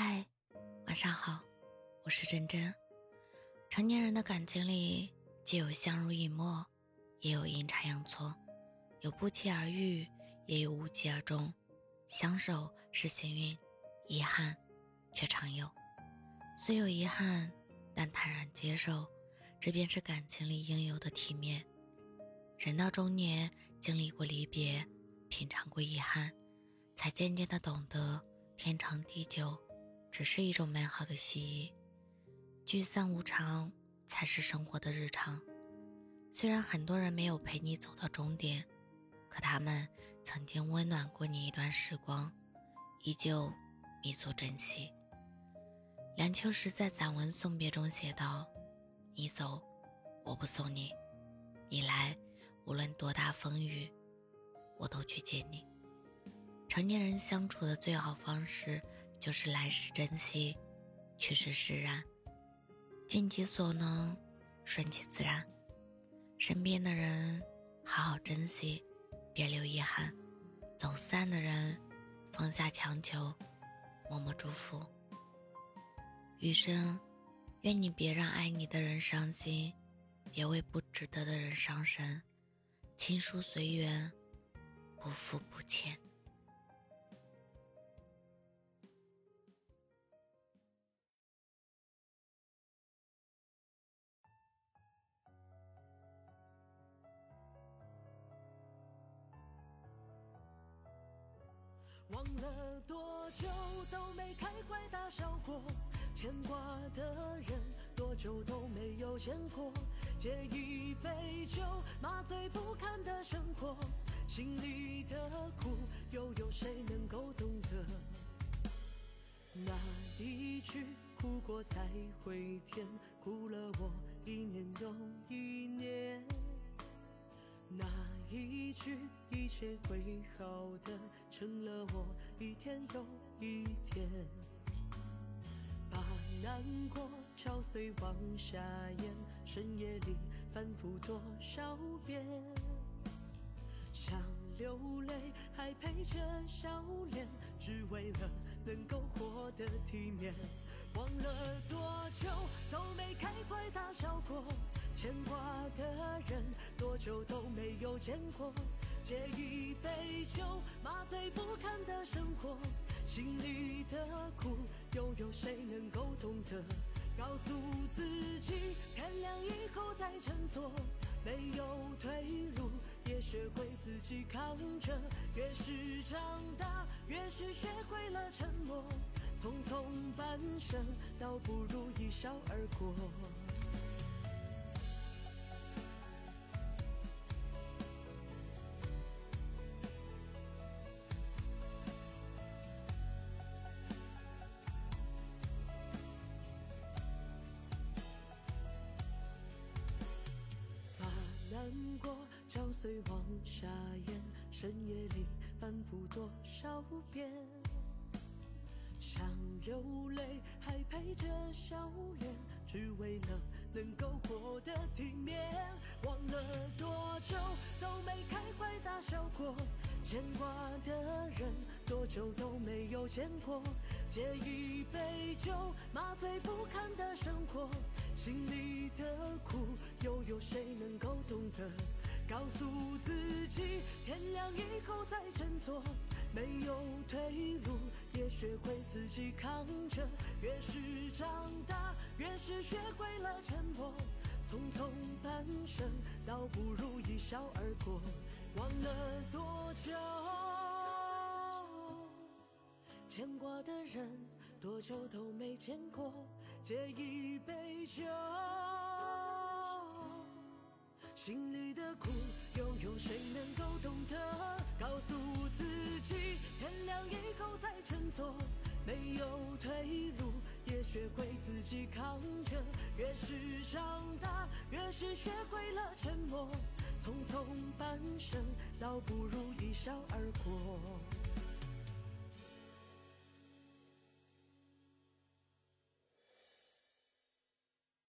嗨，晚上好，我是真真。成年人的感情里，既有相濡以沫，也有阴差阳错，有不期而遇，也有无疾而终。相守是幸运，遗憾却常有。虽有遗憾，但坦然接受，这便是感情里应有的体面。人到中年，经历过离别，品尝过遗憾，才渐渐的懂得天长地久。只是一种美好的记忆，聚散无常才是生活的日常。虽然很多人没有陪你走到终点，可他们曾经温暖过你一段时光，依旧弥足珍惜。梁秋实在散文《送别》中写道：“你走，我不送你；你来，无论多大风雨，我都去接你。”成年人相处的最好方式。就是来时珍惜，去时释然，尽己所能，顺其自然。身边的人好好珍惜，别留遗憾；走散的人放下强求，默默祝福。余生，愿你别让爱你的人伤心，别为不值得的人伤神。情疏随缘，不负不欠。忘了多久都没开怀大笑过，牵挂的人多久都没有见过。借一杯酒，麻醉不堪的生活，心里的苦又有谁一句一切会好的，成了我一天又一天，把难过敲碎往下咽，深夜里反复多少遍，想流泪还陪着笑脸，只为了能够活得体面。忘了多久都没开怀大笑过。牵挂的人多久都没有见过，借一杯酒麻醉不堪的生活，心里的苦又有谁能够懂得？告诉自己天亮以后再振作，没有退路也学会自己扛着。越是长大，越是学会了沉默，匆匆半生，倒不如一笑而过。过嚼碎往下咽，深夜里反复多少遍，想流泪还陪着笑脸，只为了能够活得体面。忘了多久都没开怀大笑过，牵挂的人多久都没有见过，借一杯酒麻醉不堪的生活。心里的苦，又有谁能够懂得？告诉自己，天亮以后再振作，没有退路，也学会自己扛着。越是长大，越是学会了沉默。匆匆半生，倒不如一笑而过。忘了多久，牵挂的人。多久都没见过，借一杯酒，心里的苦又有谁能够懂得？告诉自己，天亮以后再振作，没有退路，也学会自己扛着。越是长大，越是学会了沉默，匆匆半生，倒不如一笑而过。